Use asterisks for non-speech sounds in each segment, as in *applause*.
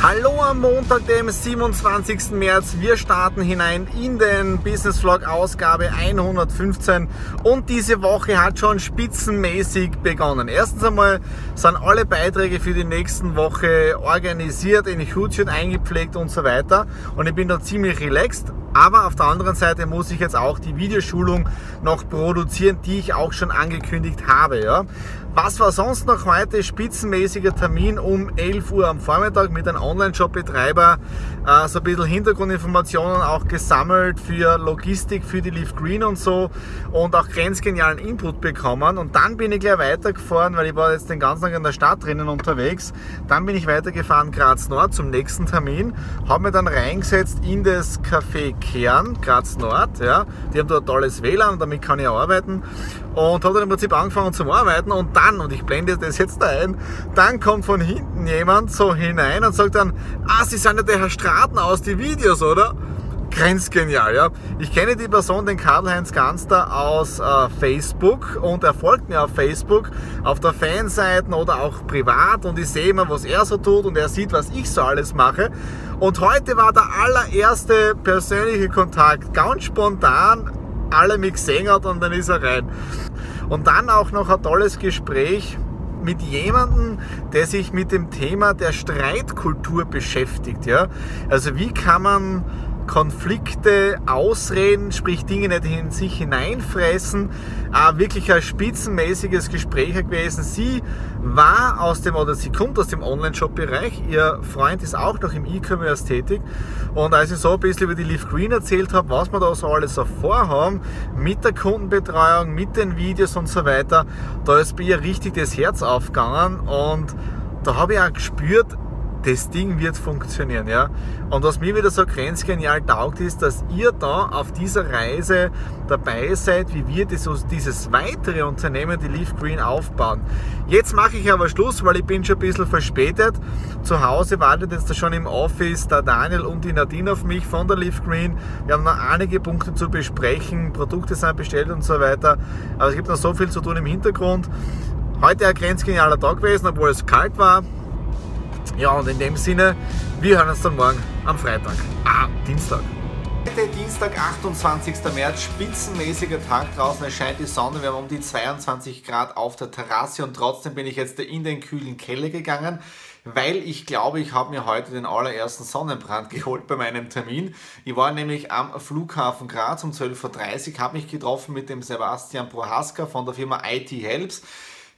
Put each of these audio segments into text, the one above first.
Hallo am Montag, dem 27. März. Wir starten hinein in den Business Vlog Ausgabe 115 und diese Woche hat schon spitzenmäßig begonnen. Erstens einmal sind alle Beiträge für die nächsten Woche organisiert, in YouTube eingepflegt und so weiter und ich bin da ziemlich relaxed. Aber auf der anderen Seite muss ich jetzt auch die Videoschulung noch produzieren, die ich auch schon angekündigt habe. Ja. Was war sonst noch heute? Spitzenmäßiger Termin um 11 Uhr am Vormittag mit einem Online-Shop-Betreiber. Äh, so ein bisschen Hintergrundinformationen auch gesammelt für Logistik, für die Leaf Green und so und auch grenzgenialen Input bekommen. Und dann bin ich gleich weitergefahren, weil ich war jetzt den ganzen Tag in der Stadt drinnen unterwegs. Dann bin ich weitergefahren Graz Nord zum nächsten Termin, habe mir dann reingesetzt in das Café Kern, Graz Nord. Ja. Die haben dort tolles WLAN damit kann ich arbeiten und habe dann im Prinzip angefangen zu arbeiten und dann, und ich blende das jetzt ein, dann kommt von hinten jemand so hinein und sagt dann, ah, Sie sind ja der Herr Straten aus die Videos, oder? Grenzgenial, ja. Ich kenne die Person, den Karl-Heinz Ganster aus äh, Facebook und er folgt mir auf Facebook, auf der Fanseite oder auch privat und ich sehe immer, was er so tut und er sieht, was ich so alles mache. Und heute war der allererste persönliche Kontakt, ganz spontan, alle mich gesehen hat und dann ist er rein. Und dann auch noch ein tolles Gespräch mit jemandem, der sich mit dem Thema der Streitkultur beschäftigt. Ja? Also wie kann man Konflikte ausreden, sprich Dinge nicht in sich hineinfressen. Äh, wirklich ein spitzenmäßiges Gespräch gewesen. Sie war aus dem, oder sie kommt aus dem Online-Shop-Bereich. Ihr Freund ist auch noch im E-Commerce tätig. Und als ich so ein bisschen über die Leaf Green erzählt habe, was wir da so alles so vorhaben, mit der Kundenbetreuung, mit den Videos und so weiter, da ist bei ihr richtig das Herz aufgegangen. Und da habe ich auch gespürt, das Ding wird funktionieren. Ja? Und was mir wieder so grenzgenial taugt, ist, dass ihr da auf dieser Reise dabei seid, wie wir das, dieses weitere Unternehmen, die Leaf Green, aufbauen. Jetzt mache ich aber Schluss, weil ich bin schon ein bisschen verspätet. Zu Hause wartet jetzt schon im Office der Daniel und die Nadine auf mich von der Leaf Green. Wir haben noch einige Punkte zu besprechen, Produkte sind bestellt und so weiter. Aber es gibt noch so viel zu tun im Hintergrund. Heute ein grenzgenialer Tag gewesen, obwohl es kalt war. Ja, und in dem Sinne, wir hören uns dann morgen am Freitag. Ah, Dienstag. Heute Dienstag, 28. März, spitzenmäßiger Tag draußen, es scheint die Sonne, wir haben um die 22 Grad auf der Terrasse und trotzdem bin ich jetzt in den kühlen Keller gegangen, weil ich glaube, ich habe mir heute den allerersten Sonnenbrand *laughs* geholt bei meinem Termin. Ich war nämlich am Flughafen Graz um 12.30 Uhr, habe mich getroffen mit dem Sebastian Prohaska von der Firma IT Helps.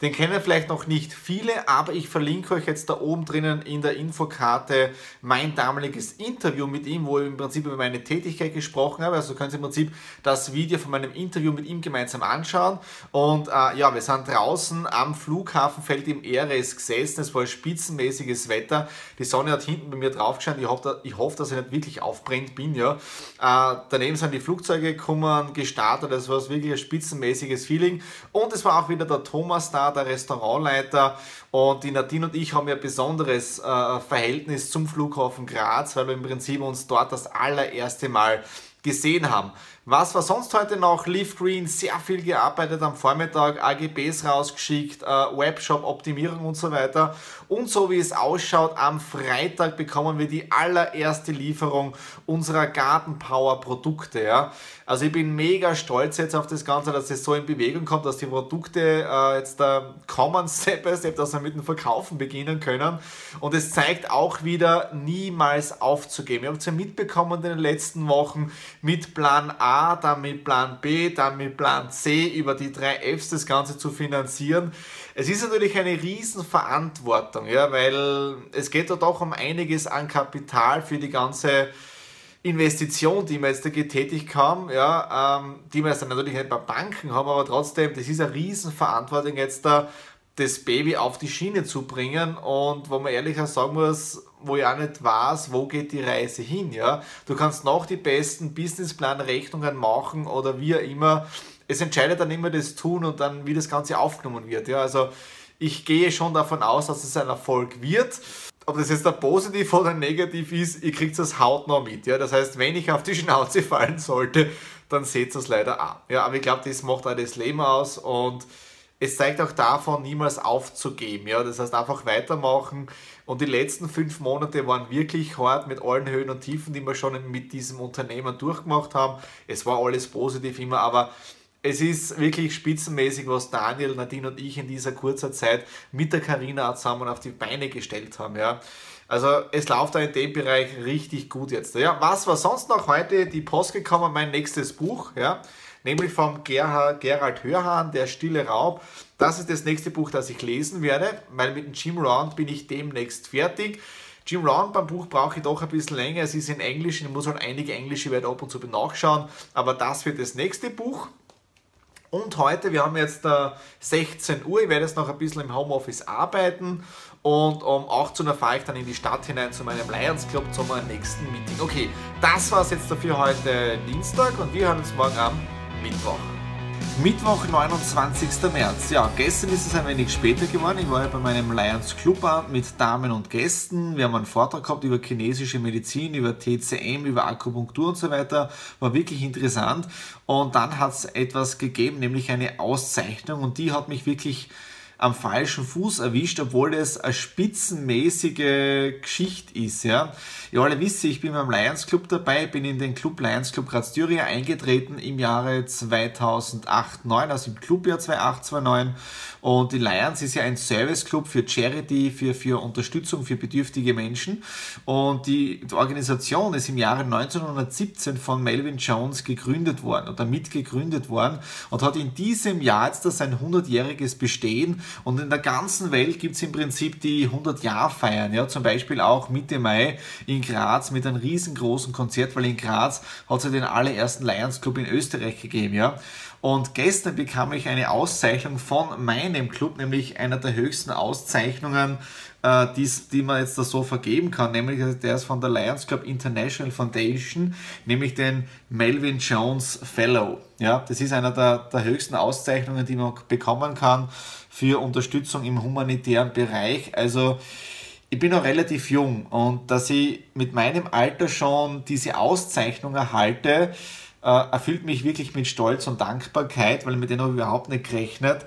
Den kennen vielleicht noch nicht viele, aber ich verlinke euch jetzt da oben drinnen in der Infokarte mein damaliges Interview mit ihm, wo ich im Prinzip über meine Tätigkeit gesprochen habe. Also können Sie im Prinzip das Video von meinem Interview mit ihm gemeinsam anschauen. Und äh, ja, wir sind draußen am Flughafenfeld im Eres gesessen. Es war spitzenmäßiges Wetter. Die Sonne hat hinten bei mir drauf geschaut. Ich hoffe, ich hoffe dass ich nicht wirklich aufbrennt bin. Ja. Äh, daneben sind die Flugzeuge gekommen, gestartet. Das war wirklich ein spitzenmäßiges Feeling. Und es war auch wieder der Thomas da, der Restaurantleiter. Und die Nadine und ich haben ja ein besonderes äh, Verhältnis zum Flughafen Graz, weil wir im Prinzip uns dort das allererste Mal gesehen haben. Was war sonst heute noch? Leaf Green, sehr viel gearbeitet am Vormittag, AGBs rausgeschickt, äh, Webshop-Optimierung und so weiter. Und so wie es ausschaut, am Freitag bekommen wir die allererste Lieferung unserer Garden Power Produkte. Ja. Also ich bin mega stolz jetzt auf das Ganze, dass es so in Bewegung kommt, dass die Produkte äh, jetzt da kommen, *laughs* Step by Step, dass wir mit dem Verkaufen beginnen können. Und es zeigt auch wieder, niemals aufzugeben. Ihr habt es ja mitbekommen in den letzten Wochen mit Plan A, dann mit Plan B, dann mit Plan C über die drei Fs das Ganze zu finanzieren. Es ist natürlich eine Riesenverantwortung, ja, weil es geht da doch um einiges an Kapital für die ganze Investition, die wir jetzt da getätigt haben, ja, ähm, die wir jetzt natürlich nicht bei Banken haben, aber trotzdem, das ist eine Riesenverantwortung jetzt da, das Baby auf die Schiene zu bringen und wo man ehrlich sagen muss, wo ich auch nicht weiß, wo geht die Reise hin, ja. Du kannst noch die besten Businessplan-Rechnungen machen oder wie auch immer. Es entscheidet dann immer das Tun und dann, wie das Ganze aufgenommen wird, ja. Also, ich gehe schon davon aus, dass es ein Erfolg wird ob das jetzt da positiv oder negativ ist, ihr kriegt das hautnah mit. Ja? Das heißt, wenn ich auf die Schnauze fallen sollte, dann seht ihr es leider an. Ja, aber ich glaube, das macht auch das Leben aus und es zeigt auch davon, niemals aufzugeben. Ja? Das heißt, einfach weitermachen. Und die letzten fünf Monate waren wirklich hart mit allen Höhen und Tiefen, die wir schon mit diesem Unternehmen durchgemacht haben. Es war alles positiv immer, aber es ist wirklich spitzenmäßig, was Daniel, Nadine und ich in dieser kurzer Zeit mit der Karina zusammen auf die Beine gestellt haben. Ja. Also es läuft da in dem Bereich richtig gut jetzt. Ja, was war sonst noch heute die Post gekommen? Mein nächstes Buch, ja, nämlich vom Gerhard, Gerald Hörhahn, Der stille Raub. Das ist das nächste Buch, das ich lesen werde, weil mit dem Jim Round bin ich demnächst fertig. Jim Round beim Buch brauche ich doch ein bisschen länger. Es ist in Englisch, ich muss halt einige englische Wörter ab und zu nachschauen, aber das wird das nächste Buch. Und heute, wir haben jetzt äh, 16 Uhr, ich werde jetzt noch ein bisschen im Homeoffice arbeiten und um 18 Uhr fahre ich dann in die Stadt hinein zu meinem Lions Club zum nächsten Meeting. Okay, das war es jetzt dafür heute Dienstag und wir hören uns morgen am Mittwoch. Mittwoch, 29. März. Ja, gestern ist es ein wenig später geworden. Ich war ja bei meinem Lions Club mit Damen und Gästen. Wir haben einen Vortrag gehabt über chinesische Medizin, über TCM, über Akupunktur und so weiter. War wirklich interessant. Und dann hat es etwas gegeben, nämlich eine Auszeichnung und die hat mich wirklich am falschen Fuß erwischt, obwohl das eine spitzenmäßige Geschichte ist. Ja. Ihr alle wisst, ich bin beim Lions Club dabei, bin in den Club Lions Club Graz Styria eingetreten im Jahre 2008, 9, also im Clubjahr 2008, 2009 und die Lions ist ja ein Service-Club für Charity, für, für Unterstützung für bedürftige Menschen. Und die, die Organisation ist im Jahre 1917 von Melvin Jones gegründet worden oder mitgegründet worden und hat in diesem Jahr jetzt sein 100-jähriges Bestehen. Und in der ganzen Welt gibt es im Prinzip die 100-Jahr-Feiern. Ja, zum Beispiel auch Mitte Mai in Graz mit einem riesengroßen Konzert, weil in Graz hat es ja den allerersten Lions Club in Österreich gegeben. Ja. Und gestern bekam ich eine Auszeichnung von meinem Club, nämlich einer der höchsten Auszeichnungen, äh, die's, die man jetzt da so vergeben kann, nämlich der ist von der Lions Club International Foundation, nämlich den Melvin Jones Fellow. Ja, das ist einer der, der höchsten Auszeichnungen, die man bekommen kann für Unterstützung im humanitären Bereich. Also ich bin noch relativ jung und dass ich mit meinem Alter schon diese Auszeichnung erhalte, äh, erfüllt mich wirklich mit Stolz und Dankbarkeit, weil mit denen habe ich überhaupt nicht gerechnet.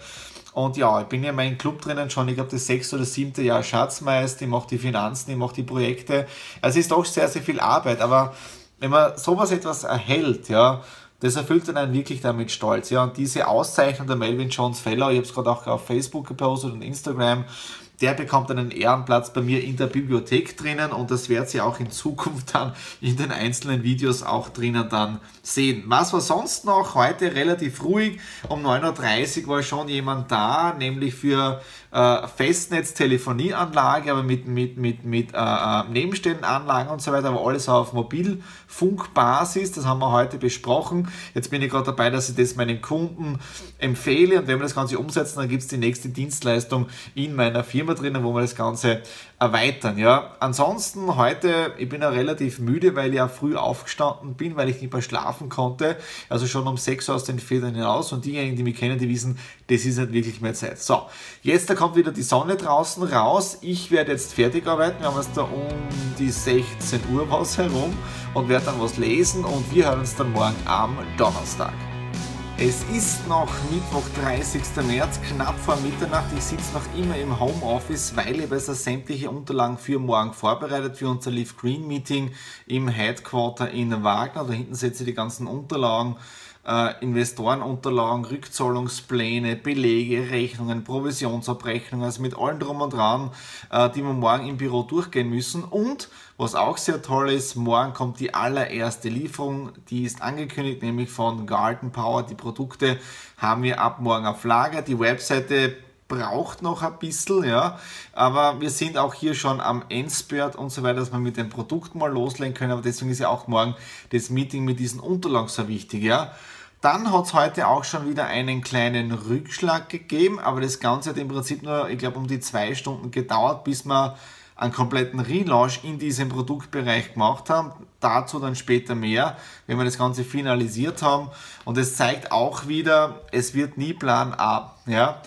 Und ja, ich bin ja in meinem Club drinnen schon, ich glaube das sechste oder siebte Jahr Schatzmeister, ich mache die Finanzen, ich mache die Projekte. Also es ist doch sehr, sehr viel Arbeit, aber wenn man sowas etwas erhält, ja, das erfüllt einen wirklich damit Stolz. Ja, und diese Auszeichnung der Melvin Jones Fellow, ich habe es gerade auch auf Facebook gepostet und Instagram, der bekommt einen Ehrenplatz bei mir in der Bibliothek drinnen und das werdet ihr auch in Zukunft dann in den einzelnen Videos auch drinnen dann sehen. Was war sonst noch? Heute relativ ruhig. Um 9.30 Uhr war schon jemand da, nämlich für äh, Festnetz-Telefonieanlage, aber mit, mit, mit, mit äh, äh, Nebenstellenanlagen und so weiter, aber alles auf Mobilfunkbasis. Das haben wir heute besprochen. Jetzt bin ich gerade dabei, dass ich das meinen Kunden empfehle und wenn wir das Ganze umsetzen, dann gibt es die nächste Dienstleistung in meiner Firma drinnen, wo wir das Ganze erweitern. Ja. Ansonsten heute, ich bin ja relativ müde, weil ich ja früh aufgestanden bin, weil ich nicht mehr schlafen konnte. Also schon um 6 Uhr aus den Federn hinaus und diejenigen, die mich kennen, die wissen, das ist nicht wirklich mehr Zeit. So, jetzt da kommt wieder die Sonne draußen raus. Ich werde jetzt fertig arbeiten. Wir haben jetzt da um die 16 Uhr was herum und werde dann was lesen und wir hören uns dann morgen am Donnerstag. Es ist noch Mittwoch, 30. März, knapp vor Mitternacht. Ich sitze noch immer im Homeoffice, weil ich besser sämtliche Unterlagen für morgen vorbereitet für unser Leaf Green Meeting im Headquarter in Wagner. Da hinten setze ich die ganzen Unterlagen äh, Investorenunterlagen, Rückzahlungspläne, Belege, Rechnungen, Provisionsabrechnungen, also mit allem drum und dran, äh, die wir morgen im Büro durchgehen müssen. Und was auch sehr toll ist, morgen kommt die allererste Lieferung, die ist angekündigt, nämlich von Garden Power. Die Produkte haben wir ab morgen auf Lager. Die Webseite braucht noch ein bisschen, ja, aber wir sind auch hier schon am Endspurt und so weiter, dass wir mit den Produkten mal loslegen können, aber deswegen ist ja auch morgen das Meeting mit diesen Unterlagen so wichtig, ja. Dann hat es heute auch schon wieder einen kleinen Rückschlag gegeben, aber das Ganze hat im Prinzip nur, ich glaube, um die zwei Stunden gedauert, bis wir einen kompletten Relaunch in diesem Produktbereich gemacht haben. Dazu dann später mehr, wenn wir das Ganze finalisiert haben. Und es zeigt auch wieder, es wird nie Plan A. Ja?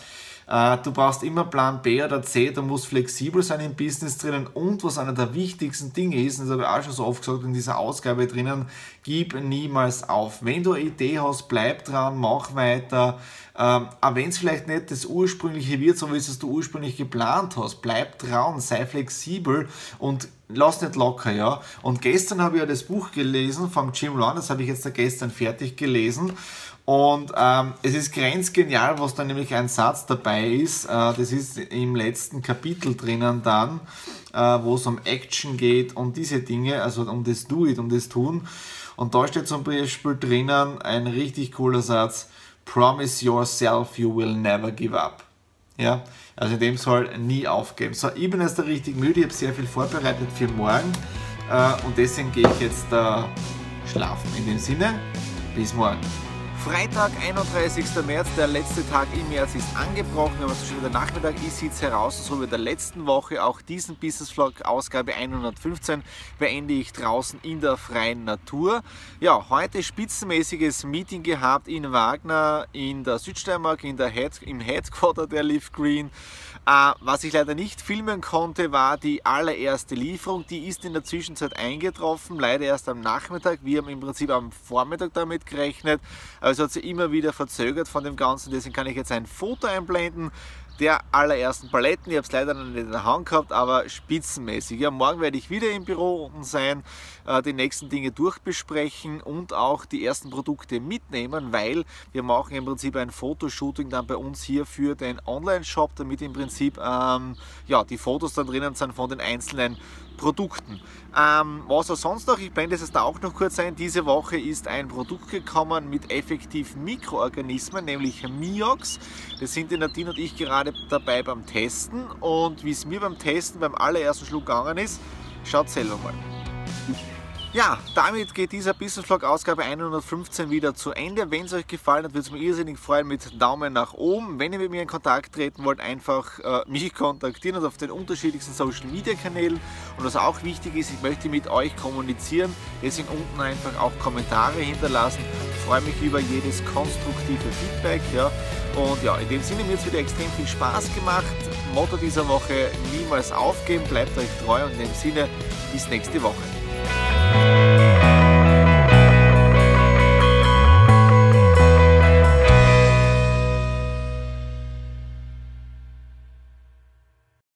Äh, du brauchst immer Plan B oder C, du musst flexibel sein im Business drinnen und was einer der wichtigsten Dinge ist, das habe ich auch schon so oft gesagt in dieser Ausgabe drinnen, gib niemals auf. Wenn du eine Idee hast, bleib dran, mach weiter. Ähm, auch wenn es vielleicht nicht das ursprüngliche wird, so wie es du ursprünglich geplant hast, bleib dran, sei flexibel und lass nicht locker, ja. Und gestern habe ich ja das Buch gelesen vom Jim Rohn, das habe ich jetzt gestern fertig gelesen und ähm, es ist grenzgenial, was da nämlich ein Satz dabei ist. Äh, das ist im letzten Kapitel drinnen dann, äh, wo es um Action geht und diese Dinge, also um das Do It, um das Tun. Und da steht zum Beispiel drinnen ein richtig cooler Satz: Promise yourself you will never give up. Ja, also in dem soll nie aufgeben. So, ich bin jetzt da richtig müde, ich habe sehr viel vorbereitet für morgen äh, und deswegen gehe ich jetzt äh, schlafen. In dem Sinne, bis morgen. Freitag, 31. März, der letzte Tag im März ist angebrochen. Haben es schon wieder Nachmittag. Ich sitze heraus, so wie der letzten Woche. Auch diesen Business Vlog, Ausgabe 115, beende ich draußen in der freien Natur. Ja, heute spitzenmäßiges Meeting gehabt in Wagner, in der Südsteiermark, in der Head, im Headquarter der Leaf Green. Äh, was ich leider nicht filmen konnte, war die allererste Lieferung. Die ist in der Zwischenzeit eingetroffen, leider erst am Nachmittag. Wir haben im Prinzip am Vormittag damit gerechnet. Also hat sich immer wieder verzögert von dem Ganzen. Deswegen kann ich jetzt ein Foto einblenden der allerersten Paletten. Ich habe es leider noch nicht in der Hand gehabt, aber spitzenmäßig. Ja, morgen werde ich wieder im Büro unten sein, äh, die nächsten Dinge durchbesprechen und auch die ersten Produkte mitnehmen, weil wir machen im Prinzip ein Fotoshooting dann bei uns hier für den Online-Shop, damit im Prinzip ähm, ja, die Fotos dann drinnen sind von den einzelnen Produkten. Ähm, was auch sonst noch, ich blende es da auch noch kurz ein, diese Woche ist ein Produkt gekommen mit effektiv Mikroorganismen, nämlich Miox. Das sind die Nadine und ich gerade dabei beim Testen und wie es mir beim Testen beim allerersten Schluck gegangen ist, schaut selber mal. Ja, damit geht dieser Business Vlog Ausgabe 115 wieder zu Ende. Wenn es euch gefallen hat, würde es mich irrsinnig freuen mit Daumen nach oben. Wenn ihr mit mir in Kontakt treten wollt, einfach äh, mich kontaktieren also auf den unterschiedlichsten Social Media Kanälen. Und was auch wichtig ist, ich möchte mit euch kommunizieren. Deswegen unten einfach auch Kommentare hinterlassen. Ich freue mich über jedes konstruktive Feedback. Ja. Und ja, in dem Sinne mir jetzt wieder extrem viel Spaß gemacht. Motto dieser Woche: niemals aufgeben, bleibt euch treu und in dem Sinne bis nächste Woche.